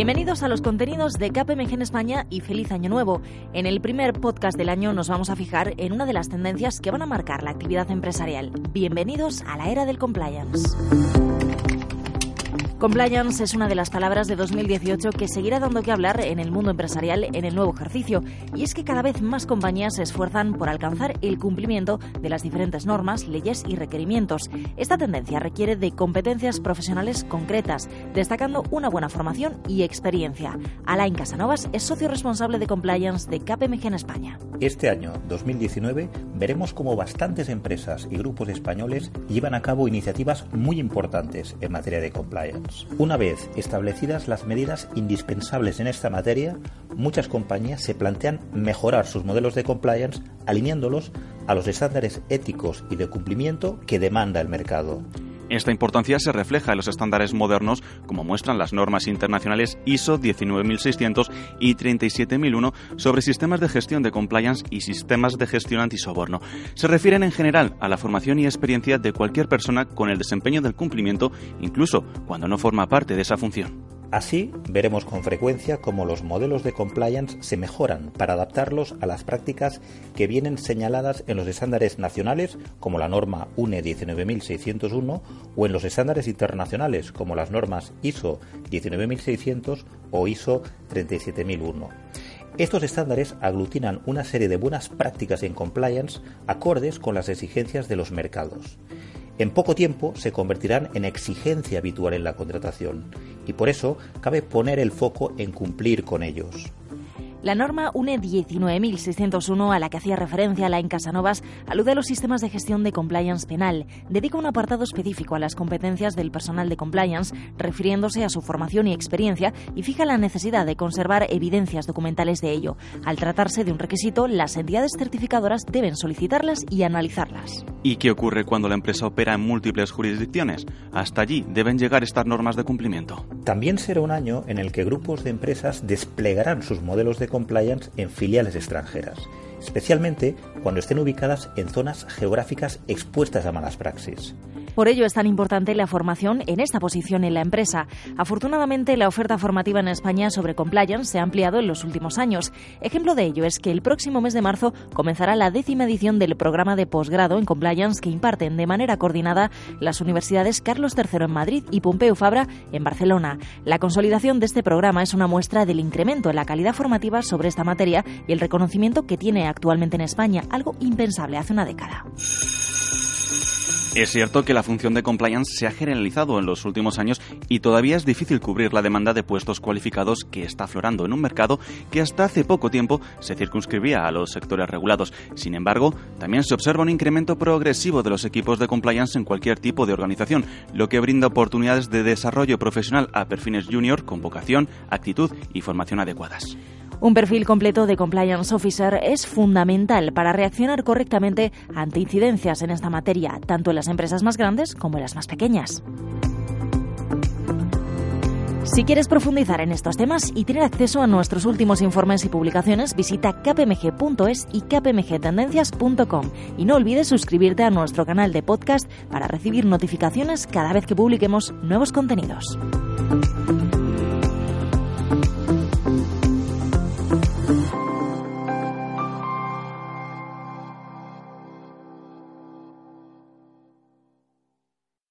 Bienvenidos a los contenidos de KPMG en España y feliz año nuevo. En el primer podcast del año nos vamos a fijar en una de las tendencias que van a marcar la actividad empresarial. Bienvenidos a la era del compliance. Compliance es una de las palabras de 2018 que seguirá dando que hablar en el mundo empresarial en el nuevo ejercicio, y es que cada vez más compañías se esfuerzan por alcanzar el cumplimiento de las diferentes normas, leyes y requerimientos. Esta tendencia requiere de competencias profesionales concretas, destacando una buena formación y experiencia. Alain Casanovas es socio responsable de Compliance de KPMG en España. Este año, 2019, veremos cómo bastantes empresas y grupos españoles llevan a cabo iniciativas muy importantes en materia de compliance. Una vez establecidas las medidas indispensables en esta materia, muchas compañías se plantean mejorar sus modelos de compliance alineándolos a los estándares éticos y de cumplimiento que demanda el mercado. Esta importancia se refleja en los estándares modernos, como muestran las normas internacionales ISO 19600 y 37001 sobre sistemas de gestión de compliance y sistemas de gestión antisoborno. Se refieren en general a la formación y experiencia de cualquier persona con el desempeño del cumplimiento, incluso cuando no forma parte de esa función. Así, veremos con frecuencia cómo los modelos de compliance se mejoran para adaptarlos a las prácticas que vienen señaladas en los estándares nacionales, como la norma UNE 19601, o en los estándares internacionales, como las normas ISO 19600 o ISO 37001. Estos estándares aglutinan una serie de buenas prácticas en compliance acordes con las exigencias de los mercados en poco tiempo se convertirán en exigencia habitual en la contratación y por eso cabe poner el foco en cumplir con ellos. La norma UNE 19601, a la que hacía referencia la Casanovas, alude a los sistemas de gestión de compliance penal. Dedica un apartado específico a las competencias del personal de compliance, refiriéndose a su formación y experiencia, y fija la necesidad de conservar evidencias documentales de ello. Al tratarse de un requisito, las entidades certificadoras deben solicitarlas y analizarlas. ¿Y qué ocurre cuando la empresa opera en múltiples jurisdicciones? Hasta allí deben llegar estas normas de cumplimiento. También será un año en el que grupos de empresas desplegarán sus modelos de compliance en filiales extranjeras, especialmente cuando estén ubicadas en zonas geográficas expuestas a malas praxis. Por ello es tan importante la formación en esta posición en la empresa. Afortunadamente, la oferta formativa en España sobre compliance se ha ampliado en los últimos años. Ejemplo de ello es que el próximo mes de marzo comenzará la décima edición del programa de posgrado en compliance que imparten de manera coordinada las universidades Carlos III en Madrid y Pompeu Fabra en Barcelona. La consolidación de este programa es una muestra del incremento en la calidad formativa sobre esta materia y el reconocimiento que tiene actualmente en España, algo impensable hace una década. Es cierto que la función de compliance se ha generalizado en los últimos años y todavía es difícil cubrir la demanda de puestos cualificados que está aflorando en un mercado que hasta hace poco tiempo se circunscribía a los sectores regulados. Sin embargo, también se observa un incremento progresivo de los equipos de compliance en cualquier tipo de organización, lo que brinda oportunidades de desarrollo profesional a perfiles junior con vocación, actitud y formación adecuadas. Un perfil completo de compliance officer es fundamental para reaccionar correctamente ante incidencias en esta materia, tanto en las empresas más grandes como en las más pequeñas. Si quieres profundizar en estos temas y tener acceso a nuestros últimos informes y publicaciones, visita kpmg.es y kpmgtendencias.com y no olvides suscribirte a nuestro canal de podcast para recibir notificaciones cada vez que publiquemos nuevos contenidos.